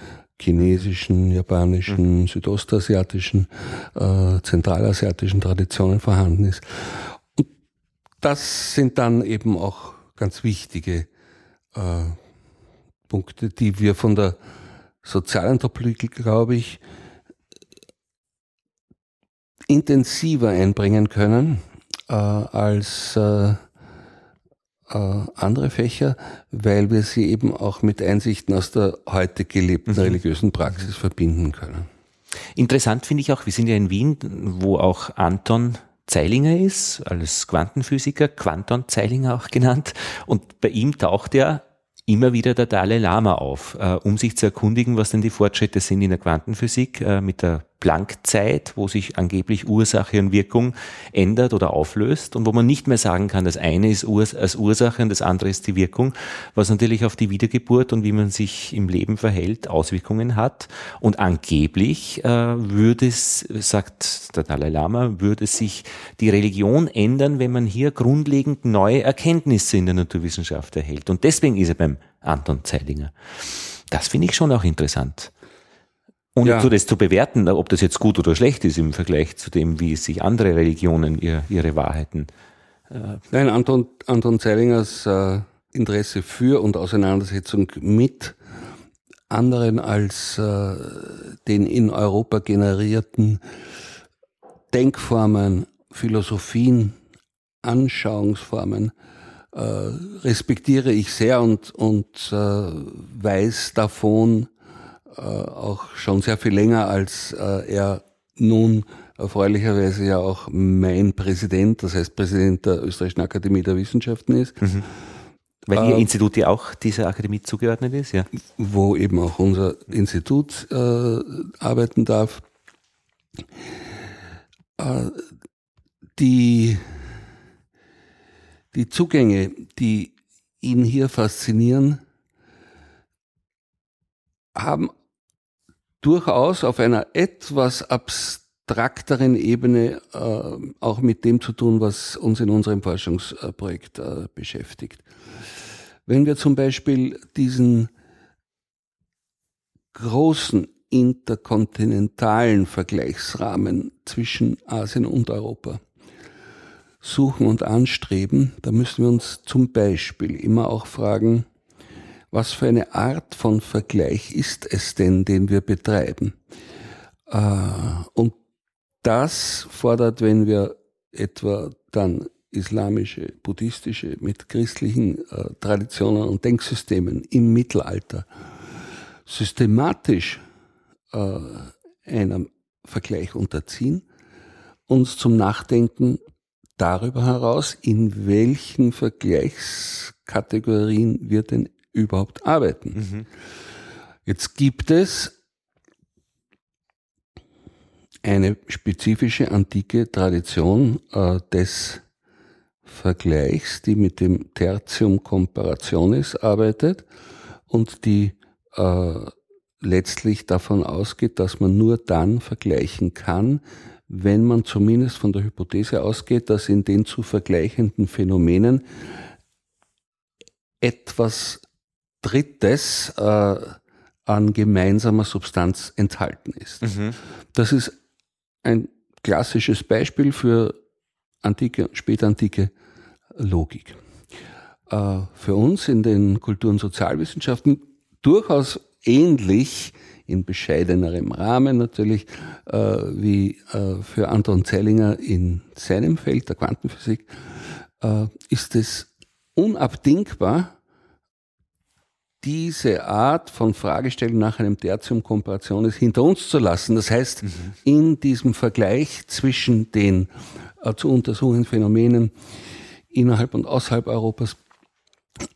Chinesischen, japanischen, mhm. südostasiatischen, äh, zentralasiatischen Traditionen vorhanden ist. Und das sind dann eben auch ganz wichtige äh, Punkte, die wir von der Sozialanthropologie, glaube ich, intensiver einbringen können, äh, als, äh, äh, andere Fächer, weil wir sie eben auch mit Einsichten aus der heute gelebten mhm. religiösen Praxis verbinden können. Interessant finde ich auch, wir sind ja in Wien, wo auch Anton Zeilinger ist, als Quantenphysiker, Quanton Zeilinger auch genannt. Und bei ihm taucht ja immer wieder der Dalai Lama auf, äh, um sich zu erkundigen, was denn die Fortschritte sind in der Quantenphysik äh, mit der Planck-Zeit, wo sich angeblich Ursache und Wirkung ändert oder auflöst und wo man nicht mehr sagen kann, das eine ist Urs als Ursache und das andere ist die Wirkung, was natürlich auf die Wiedergeburt und wie man sich im Leben verhält Auswirkungen hat. Und angeblich äh, würde es, sagt der Dalai Lama, würde sich die Religion ändern, wenn man hier grundlegend neue Erkenntnisse in der Naturwissenschaft erhält. Und deswegen ist er beim Anton Zeilinger. Das finde ich schon auch interessant. Und ja. so das zu bewerten, ob das jetzt gut oder schlecht ist im Vergleich zu dem, wie sich andere Religionen ihr, ihre Wahrheiten. Äh Nein, Anton, Anton Zeilingers äh, Interesse für und Auseinandersetzung mit anderen als äh, den in Europa generierten Denkformen, Philosophien, Anschauungsformen äh, respektiere ich sehr und, und äh, weiß davon, äh, auch schon sehr viel länger, als äh, er nun erfreulicherweise ja auch mein Präsident, das heißt Präsident der Österreichischen Akademie der Wissenschaften ist. Mhm. Weil Ihr äh, Institut ja auch dieser Akademie zugeordnet ist, ja. Wo eben auch unser Institut äh, arbeiten darf. Äh, die, die Zugänge, die ihn hier faszinieren, haben durchaus auf einer etwas abstrakteren Ebene äh, auch mit dem zu tun, was uns in unserem Forschungsprojekt äh, beschäftigt. Wenn wir zum Beispiel diesen großen interkontinentalen Vergleichsrahmen zwischen Asien und Europa suchen und anstreben, da müssen wir uns zum Beispiel immer auch fragen, was für eine Art von Vergleich ist es denn, den wir betreiben? Äh, und das fordert, wenn wir etwa dann islamische, buddhistische mit christlichen äh, Traditionen und Denksystemen im Mittelalter systematisch äh, einem Vergleich unterziehen, uns zum Nachdenken darüber heraus, in welchen Vergleichskategorien wir denn überhaupt arbeiten. Mhm. Jetzt gibt es eine spezifische antike Tradition äh, des Vergleichs, die mit dem Tertium Comparationis arbeitet und die äh, letztlich davon ausgeht, dass man nur dann vergleichen kann, wenn man zumindest von der Hypothese ausgeht, dass in den zu vergleichenden Phänomenen etwas Drittes äh, an gemeinsamer Substanz enthalten ist. Mhm. Das ist ein klassisches Beispiel für antike, spätantike Logik. Äh, für uns in den Kultur- und Sozialwissenschaften durchaus ähnlich in bescheidenerem Rahmen natürlich äh, wie äh, für Anton Zellinger in seinem Feld der Quantenphysik, äh, ist es unabdingbar, diese Art von Fragestellung nach einem Tertium Comparationis hinter uns zu lassen. Das heißt, mhm. in diesem Vergleich zwischen den äh, zu untersuchenden Phänomenen innerhalb und außerhalb Europas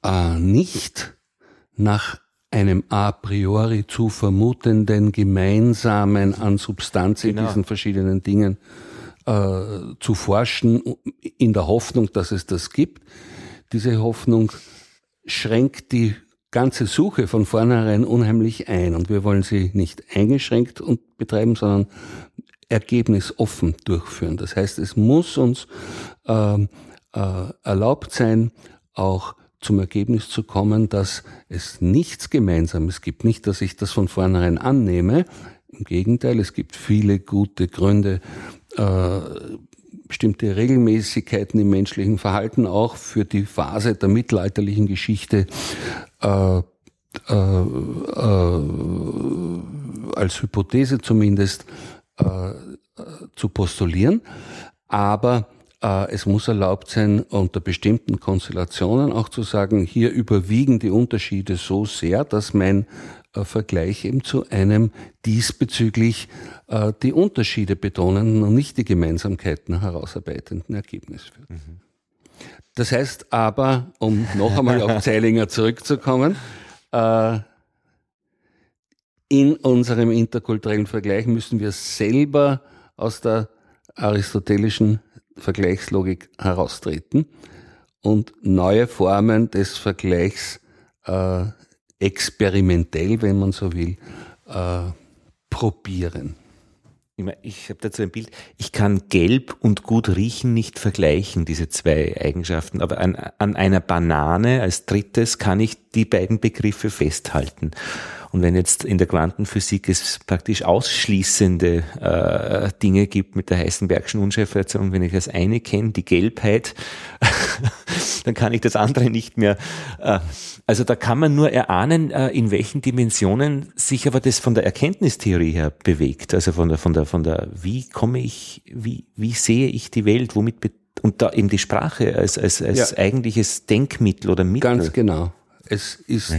äh, nicht nach einem a priori zu vermutenden Gemeinsamen an Substanz in genau. diesen verschiedenen Dingen äh, zu forschen, in der Hoffnung, dass es das gibt. Diese Hoffnung schränkt die ganze Suche von vornherein unheimlich ein. Und wir wollen sie nicht eingeschränkt und betreiben, sondern ergebnisoffen durchführen. Das heißt, es muss uns ähm, äh, erlaubt sein, auch zum Ergebnis zu kommen, dass es nichts Gemeinsames gibt. Nicht, dass ich das von vornherein annehme. Im Gegenteil, es gibt viele gute Gründe, äh, bestimmte Regelmäßigkeiten im menschlichen Verhalten auch für die Phase der mittelalterlichen Geschichte äh, äh, äh, als Hypothese zumindest äh, zu postulieren. Aber Äh, es muss erlaubt sein, unter bestimmten Konstellationen auch zu sagen, hier überwiegen die Unterschiede so sehr, dass mein Vergleich eben zu einem diesbezüglich äh, die Unterschiede betonenden und nicht die Gemeinsamkeiten herausarbeitenden Ergebnis führt. Mhm. Das heißt aber, um noch einmal auf Zeilinger zurückzukommen, äh, in unserem interkulturellen Vergleich müssen wir selber aus der aristotelischen Vergleichslogik heraustreten und neue Formen des Vergleichs äh, experimentell, wenn man so will, äh, probieren. Ich habe dazu ein Bild. Ich kann gelb und gut riechen nicht vergleichen, diese zwei Eigenschaften. Aber an, an einer Banane als drittes kann ich die beiden Begriffe festhalten. Und wenn jetzt in der Quantenphysik es praktisch ausschließende äh, Dinge gibt mit der Heisenbergschen Unschärfereaktion, wenn ich das eine kenne, die Gelbheit, dann kann ich das andere nicht mehr. Äh, also da kann man nur erahnen, äh, in welchen Dimensionen sich aber das von der Erkenntnistheorie her bewegt. Also von der, von der, von der, wie komme ich, wie, wie sehe ich die Welt, womit und da eben die Sprache als, als, als ja. eigentliches Denkmittel oder Mittel. Ganz genau. Es ist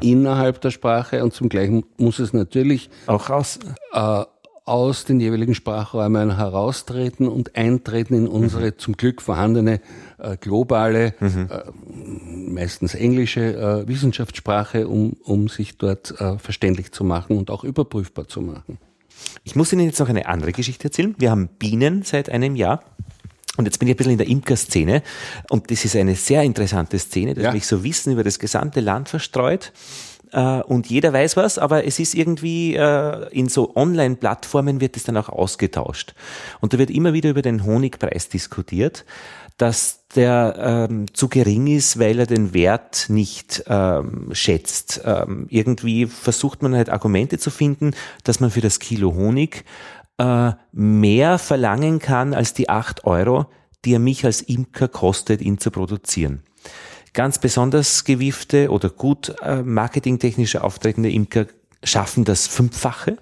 innerhalb der Sprache und zum Gleichen muss es natürlich auch raus. Äh, aus den jeweiligen Sprachräumen heraustreten und eintreten in unsere mhm. zum Glück vorhandene äh, globale, mhm. äh, meistens englische äh, Wissenschaftssprache, um, um sich dort äh, verständlich zu machen und auch überprüfbar zu machen. Ich muss Ihnen jetzt noch eine andere Geschichte erzählen. Wir haben Bienen seit einem Jahr. Und jetzt bin ich ein bisschen in der Imkerszene und das ist eine sehr interessante Szene, dass ja. mich so Wissen über das gesamte Land verstreut äh, und jeder weiß was, aber es ist irgendwie äh, in so Online-Plattformen wird es dann auch ausgetauscht. Und da wird immer wieder über den Honigpreis diskutiert, dass der ähm, zu gering ist, weil er den Wert nicht ähm, schätzt. Ähm, irgendwie versucht man halt Argumente zu finden, dass man für das Kilo Honig äh, mehr verlangen kann als die acht Euro, die er mich als Imker kostet, ihn zu produzieren. Ganz besonders gewiefte oder gut äh, marketingtechnisch auftretende Imker schaffen das Fünffache.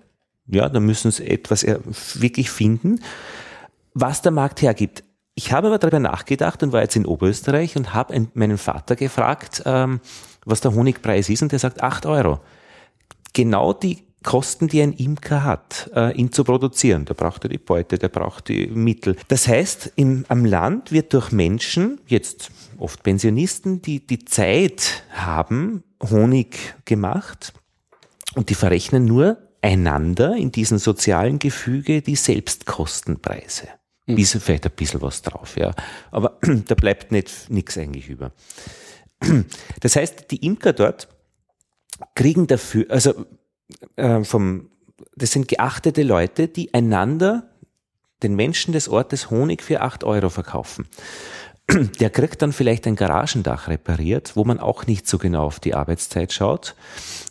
Ja, da müssen sie etwas wirklich finden, was der Markt hergibt. Ich habe aber darüber nachgedacht und war jetzt in Oberösterreich und habe meinen Vater gefragt, ähm, was der Honigpreis ist und der sagt acht Euro. Genau die Kosten, die ein Imker hat, äh, ihn zu produzieren. Der braucht ja die Beute, der braucht die Mittel. Das heißt, im, am Land wird durch Menschen, jetzt oft Pensionisten, die die Zeit haben, Honig gemacht und die verrechnen nur einander in diesem sozialen Gefüge die Selbstkostenpreise. Mhm. Bis, vielleicht ein bisschen was drauf, ja. Aber da bleibt nicht nichts eigentlich über. Das heißt, die Imker dort kriegen dafür, also äh, vom, das sind geachtete Leute, die einander, den Menschen des Ortes Honig für acht Euro verkaufen. Der kriegt dann vielleicht ein Garagendach repariert, wo man auch nicht so genau auf die Arbeitszeit schaut.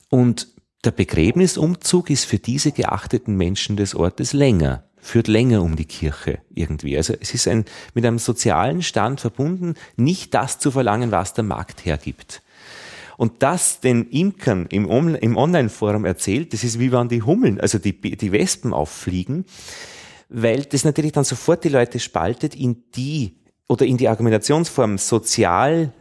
Und der Begräbnisumzug ist für diese geachteten Menschen des Ortes länger, führt länger um die Kirche irgendwie. Also es ist ein, mit einem sozialen Stand verbunden, nicht das zu verlangen, was der Markt hergibt. Und das den Imkern im, im Online-Forum erzählt, das ist wie wenn die Hummeln, also die, die Wespen auffliegen, weil das natürlich dann sofort die Leute spaltet in die oder in die Argumentationsform soziales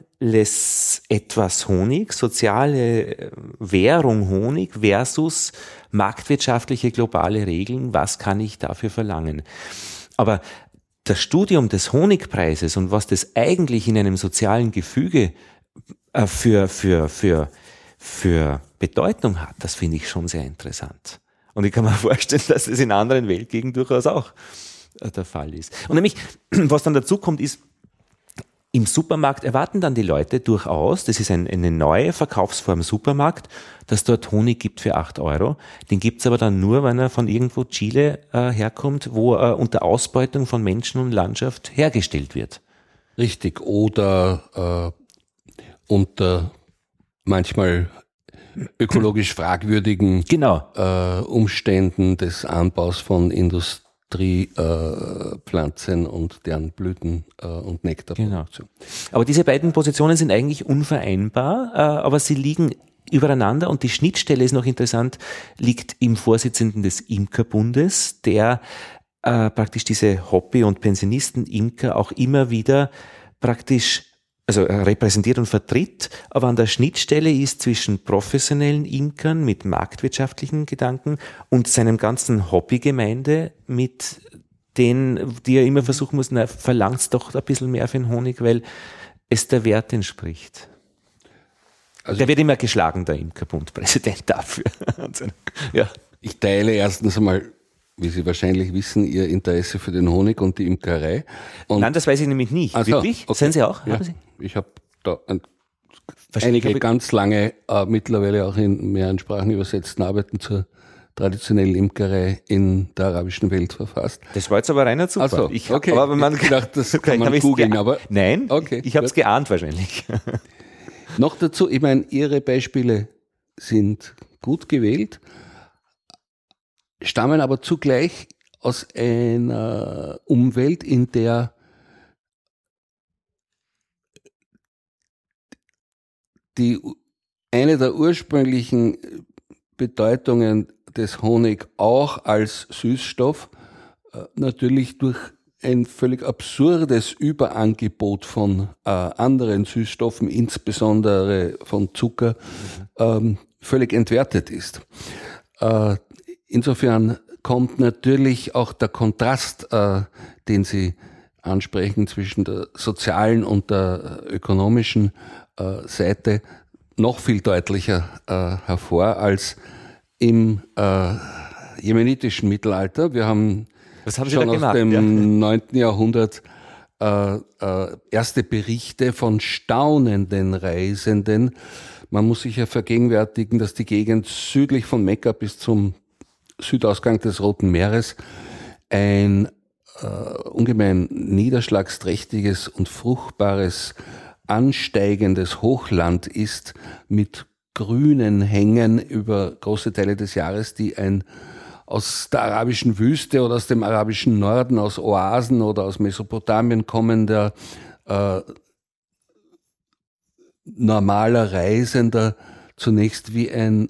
etwas Honig, soziale äh, Währung Honig versus marktwirtschaftliche globale Regeln, was kann ich dafür verlangen? Aber das Studium des Honigpreises und was das eigentlich in einem sozialen Gefüge äh, für, für, für, für Bedeutung hat, das finde ich schon sehr interessant. Und ich kann mir vorstellen, dass es in anderen Weltgegenden durchaus auch der Fall ist. Und nämlich, was dann dazu kommt, ist, im Supermarkt erwarten dann die Leute durchaus, das ist ein, eine neue Verkaufsform Supermarkt, dass dort Honig gibt für acht Euro. Den gibt's aber dann nur, wenn er von irgendwo Chile äh, herkommt, wo er unter Ausbeutung von Menschen und Landschaft hergestellt wird. Richtig. Oder äh, unter manchmal ökologisch fragwürdigen genau. äh, Umständen des Anbaus von Industriepflanzen äh, und deren Blüten äh, und Nektarproduktion. Genau. Aber diese beiden Positionen sind eigentlich unvereinbar, äh, aber sie liegen übereinander und die Schnittstelle ist noch interessant, liegt im Vorsitzenden des Imkerbundes, der äh, praktisch diese Hobby- und Pensionisten-Imker auch immer wieder praktisch also repräsentiert und vertritt, aber an der Schnittstelle ist zwischen professionellen Imkern mit marktwirtschaftlichen Gedanken und seinem ganzen Hobbygemeinde mit den, die er immer versuchen muss, na, verlangt doch ein bisschen mehr für den Honig, weil es der Wert entspricht. Also der wird immer geschlagen, der Imkerbund-Präsident dafür. ja. Ich teile erstens einmal, wie Sie wahrscheinlich wissen, Ihr Interesse für den Honig und die Imkerei. Und Nein, das weiß ich nämlich nicht. Also, Wirklich? Okay. Sind Sie auch? Ja, Sie? Ich habe da ein, einige ganz lange, äh, mittlerweile auch in mehreren Sprachen übersetzten Arbeiten zur traditionellen Imkerei in der arabischen Welt verfasst. Das war jetzt aber reiner Zufall. Also, ich okay. aber man ich gedacht, das kann man googeln, aber nein, okay, ich habe es geahnt wahrscheinlich. Noch dazu, ich meine, Ihre Beispiele sind gut gewählt, stammen aber zugleich aus einer Umwelt, in der die eine der ursprünglichen Bedeutungen des Honig auch als Süßstoff äh, natürlich durch ein völlig absurdes Überangebot von äh, anderen Süßstoffen, insbesondere von Zucker, ähm, völlig entwertet ist. Äh, insofern kommt natürlich auch der Kontrast, äh, den Sie ansprechen zwischen der sozialen und der ökonomischen äh, Seite noch viel deutlicher äh, hervor als im äh, jemenitischen Mittelalter. Wir haben, haben schon aus dem ja. 9. Jahrhundert äh, äh, erste Berichte von staunenden Reisenden. Man muss sich ja vergegenwärtigen, dass die Gegend südlich von Mekka bis zum Südausgang des Roten Meeres ein äh, ungemein niederschlagsträchtiges und fruchtbares ansteigendes Hochland ist mit grünen Hängen über große Teile des Jahres, die ein aus der arabischen Wüste oder aus dem arabischen Norden, aus Oasen oder aus Mesopotamien kommender äh, normaler Reisender zunächst wie ein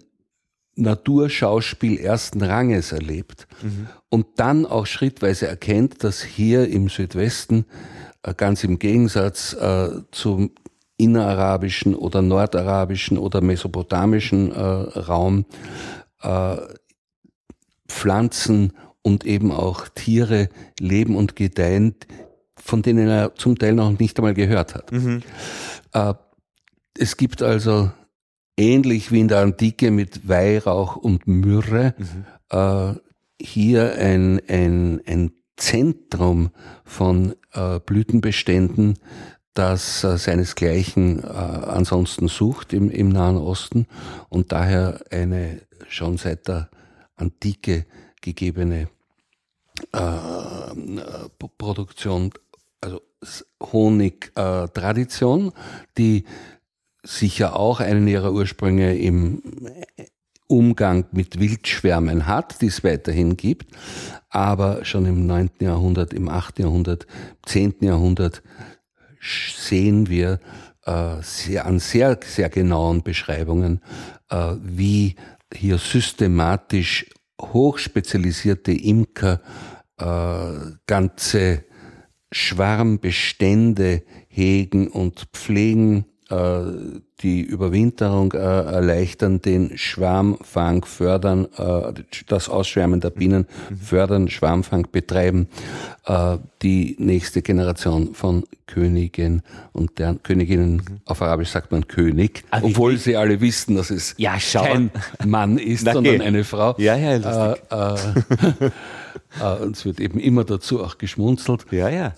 Naturschauspiel ersten Ranges erlebt mhm. und dann auch schrittweise erkennt, dass hier im Südwesten äh, ganz im Gegensatz äh, zum innerarabischen oder nordarabischen oder mesopotamischen äh, Raum äh, Pflanzen und eben auch Tiere leben und gedeihen, von denen er zum Teil noch nicht einmal gehört hat. Mhm. Äh, es gibt also ähnlich wie in der Antike mit Weihrauch und Myrrhe mhm. äh, hier ein, ein, ein Zentrum von äh, Blütenbeständen, das äh, seinesgleichen äh, ansonsten sucht im, im Nahen Osten und daher eine schon seit der Antike gegebene äh, Produktion, also Honigtradition, äh, die sicher auch einen ihrer Ursprünge im Umgang mit Wildschwärmen hat, die es weiterhin gibt, aber schon im 9. Jahrhundert, im 8. Jahrhundert, 10. Jahrhundert sehen wir äh, sehr, an sehr, sehr genauen Beschreibungen, äh, wie hier systematisch hochspezialisierte Imker äh, ganze Schwarmbestände hegen und pflegen äh, die Überwinterung äh, erleichtern, den Schwarmfang fördern, äh, das Ausschwärmen der Bienen fördern, Schwarmfang betreiben, die nächste Generation von Königen und deren Königinnen, auf Arabisch sagt man König, ah, obwohl sie alle wissen, dass es ja, kein Mann ist, Na, sondern eine Frau. Ja, ja, lustig. Äh, äh, und es wird eben immer dazu auch geschmunzelt. Ja, ja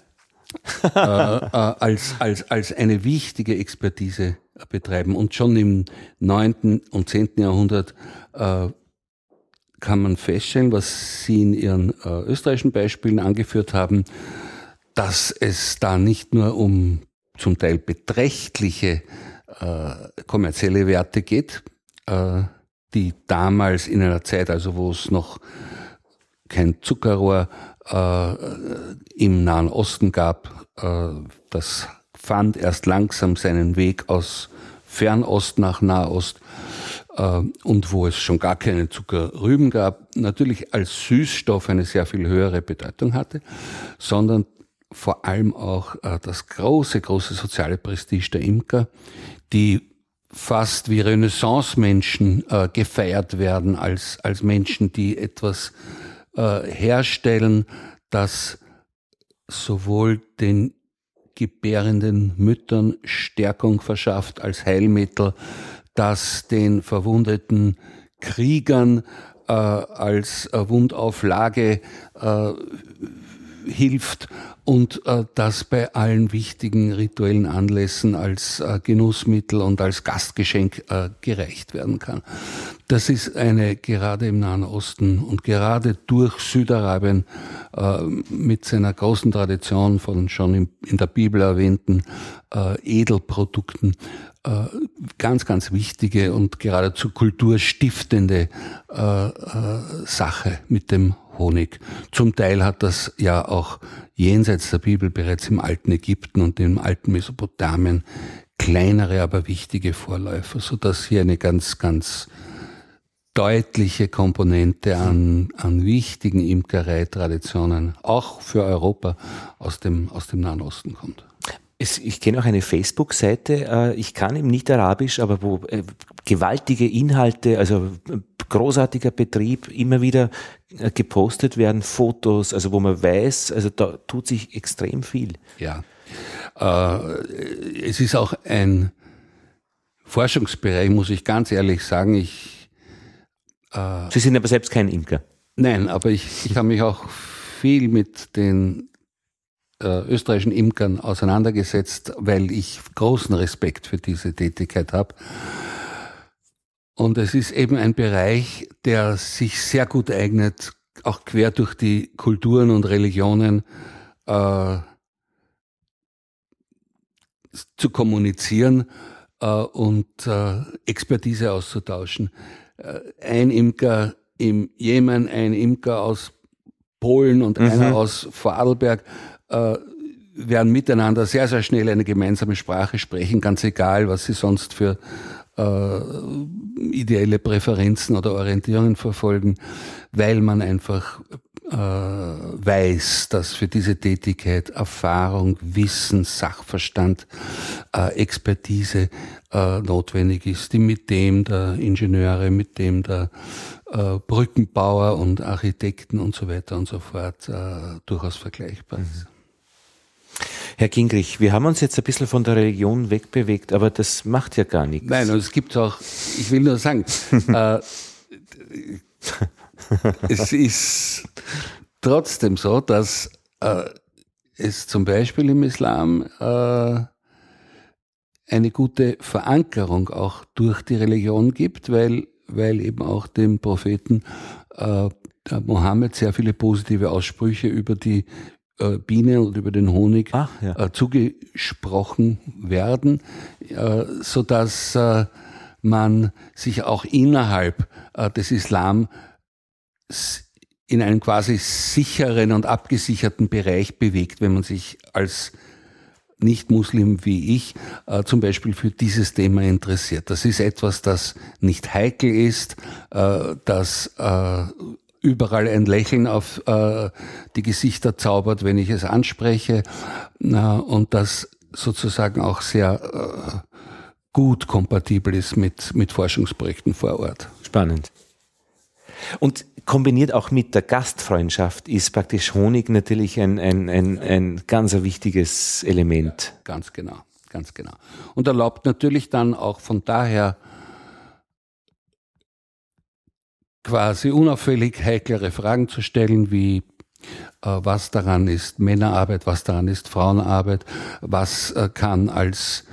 äh, äh, als, als, als eine wichtige Expertise betreiben. Und schon im 9. und 10. Jahrhundert äh, kann man feststellen, was Sie in Ihren äh, österreichischen Beispielen angeführt haben, dass es da nicht nur um zum Teil beträchtliche äh, kommerzielle Werte geht, äh, die damals in einer Zeit, also wo es noch kein Zuckerrohr äh, im Nahen Osten gab. Äh, das fand erst langsam seinen Weg aus Fernost nach Nahost. äh, und wo es schon gar keine Zuckerrüben gab, natürlich als Süßstoff eine sehr viel höhere Bedeutung hatte, sondern vor allem auch äh, das große, große soziale Prestige der Imker, die fast wie Renaissance-Menschen äh, gefeiert werden als, als Menschen, die etwas äh, herstellen, das sowohl den gebärenden Müttern Stärkung verschafft als Heilmittel, das den verwundeten Kriegern äh, als Wundauflage äh, hilft und äh, das bei allen wichtigen rituellen Anlässen als äh, Genussmittel und als Gastgeschenk äh, gereicht werden kann. Das ist eine gerade im Nahen Osten und gerade durch Südarabien äh, mit seiner großen Tradition von schon im, in der Bibel erwähnten äh, Edelprodukten äh, ganz, ganz wichtige und geradezu kulturstiftende äh, äh, Sache mit dem Honig. Zum Teil hat das ja auch jenseits der Bibel bereits im alten Ägypten und im alten Mesopotamien kleinere, aber wichtige Vorläufer, so dass hier eine ganz, ganz deutliche Komponente an, an wichtigen Imkereitraditionen, auch für Europa, aus dem, aus dem Nahen Osten kommt. Ich kenne auch eine Facebook-Seite, äh, ich kann eben nicht Arabisch, aber wo äh, gewaltige Inhalte, also äh, großartiger Betrieb, immer wieder gepostet werden, Fotos, also wo man weiß, also da tut sich extrem viel. Ja. es ist auch ein Forschungsbereich, muss ich ganz ehrlich sagen. Ich, Sie sind aber selbst kein Imker. Nein, aber ich, ich habe mich auch viel mit den äh, österreichischen Imkern auseinandergesetzt, weil ich großen Respekt für diese Tätigkeit habe. Und es ist eben ein Bereich, der sich sehr gut eignet, auch quer durch die Kulturen und Religionen äh, zu kommunizieren äh, und äh, Expertise auszutauschen. Äh, ein Imker im Jemen, ein Imker aus Polen und mhm. einer aus Vorarlberg äh, werden miteinander sehr, sehr schnell eine gemeinsame Sprache sprechen, ganz egal, was sie sonst für äh, ideelle Präferenzen oder Orientierungen verfolgen, weil man einfach äh, weiß, dass für diese Tätigkeit Erfahrung, Wissen, Sachverstand, äh, Expertise äh, notwendig ist, die mit dem der Ingenieure, mit dem der äh, Brückenbauer und Architekten und so weiter und so fort äh, durchaus vergleichbar ist. Herr Gingrich, wir haben uns jetzt ein bisschen von der Religion wegbewegt, aber das macht ja gar nichts. Nein, und es gibt auch, ich will nur sagen, äh, es ist trotzdem so, dass äh, es zum Beispiel im Islam äh, eine gute Verankerung auch durch die Religion gibt, weil, weil eben auch dem Propheten äh, Mohammed sehr viele positive Aussprüche über die äh, Biene und über den Honig Ach, ja. äh, zugesprochen werden, äh, so dass äh, man sich auch innerhalb äh, des Islam in einem quasi sicheren und abgesicherten Bereich bewegt, wenn man sich als nicht-Muslim wie ich äh, zum Beispiel für dieses Thema interessiert. Das ist etwas, das nicht heikel ist, äh, das äh, überall ein Lächeln auf äh, die Gesichter zaubert, wenn ich es anspreche äh, und das sozusagen auch sehr äh, gut kompatibel ist mit, mit Forschungsprojekten vor Ort. Spannend. Und kombiniert auch mit der Gastfreundschaft ist praktisch Honig natürlich ein, ein, ein, ein ganz wichtiges Element. Ja, ganz genau, ganz genau. Und erlaubt natürlich dann auch von daher quasi unauffällig heiklere Fragen zu stellen, wie äh, was daran ist Männerarbeit, was daran ist Frauenarbeit, was äh, kann als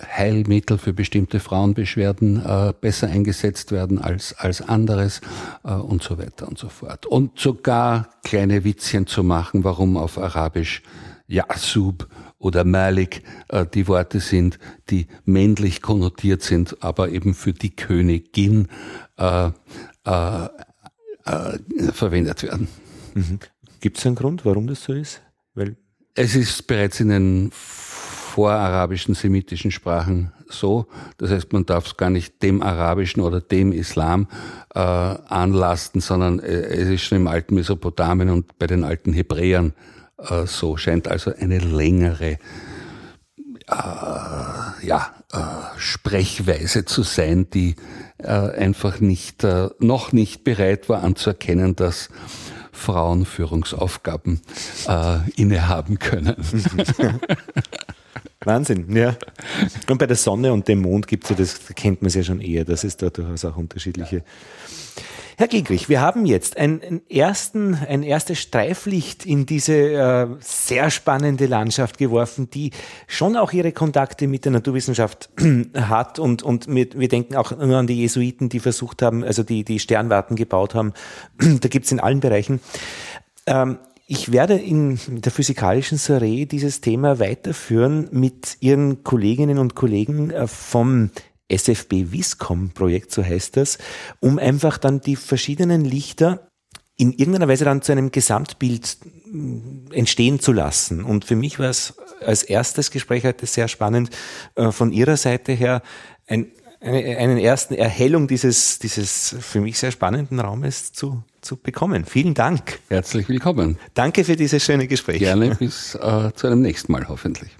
Heilmittel für bestimmte Frauenbeschwerden äh, besser eingesetzt werden als, als anderes äh, und so weiter und so fort. Und sogar kleine Witzchen zu machen, warum auf Arabisch Yasub oder Malik äh, die Worte sind, die männlich konnotiert sind, aber eben für die Königin äh, äh, verwendet werden. Mhm. Gibt es einen Grund, warum das so ist? Weil es ist bereits in den vorarabischen semitischen Sprachen so. Das heißt, man darf es gar nicht dem arabischen oder dem Islam äh, anlasten, sondern äh, es ist schon im alten Mesopotamien und bei den alten Hebräern äh, so. Scheint also eine längere äh, ja, äh, Sprechweise zu sein, die einfach nicht, äh, noch nicht bereit war anzuerkennen, dass Frauen Führungsaufgaben äh, innehaben können. Wahnsinn, ja. Und bei der Sonne und dem Mond gibt es ja, das kennt man ja schon eher, dass es da durchaus auch unterschiedliche. Herr Gegrich, wir haben jetzt einen ersten, ein erstes Streiflicht in diese äh, sehr spannende Landschaft geworfen, die schon auch ihre Kontakte mit der Naturwissenschaft hat und, und mit, wir denken auch nur an die Jesuiten, die versucht haben, also die, die Sternwarten gebaut haben. da gibt's in allen Bereichen. Ähm, ich werde in der physikalischen Soiree dieses Thema weiterführen mit Ihren Kolleginnen und Kollegen äh, vom SFB Viscom Projekt, so heißt das, um einfach dann die verschiedenen Lichter in irgendeiner Weise dann zu einem Gesamtbild mm, entstehen zu lassen. Und für mich war es als erstes Gespräch heute sehr spannend, äh, von Ihrer Seite her ein, eine, einen ersten Erhellung dieses, dieses für mich sehr spannenden Raumes zu zu bekommen. Vielen Dank. Herzlich willkommen. Danke für dieses schöne Gespräch. Gerne bis äh, zu einem nächsten Mal hoffentlich.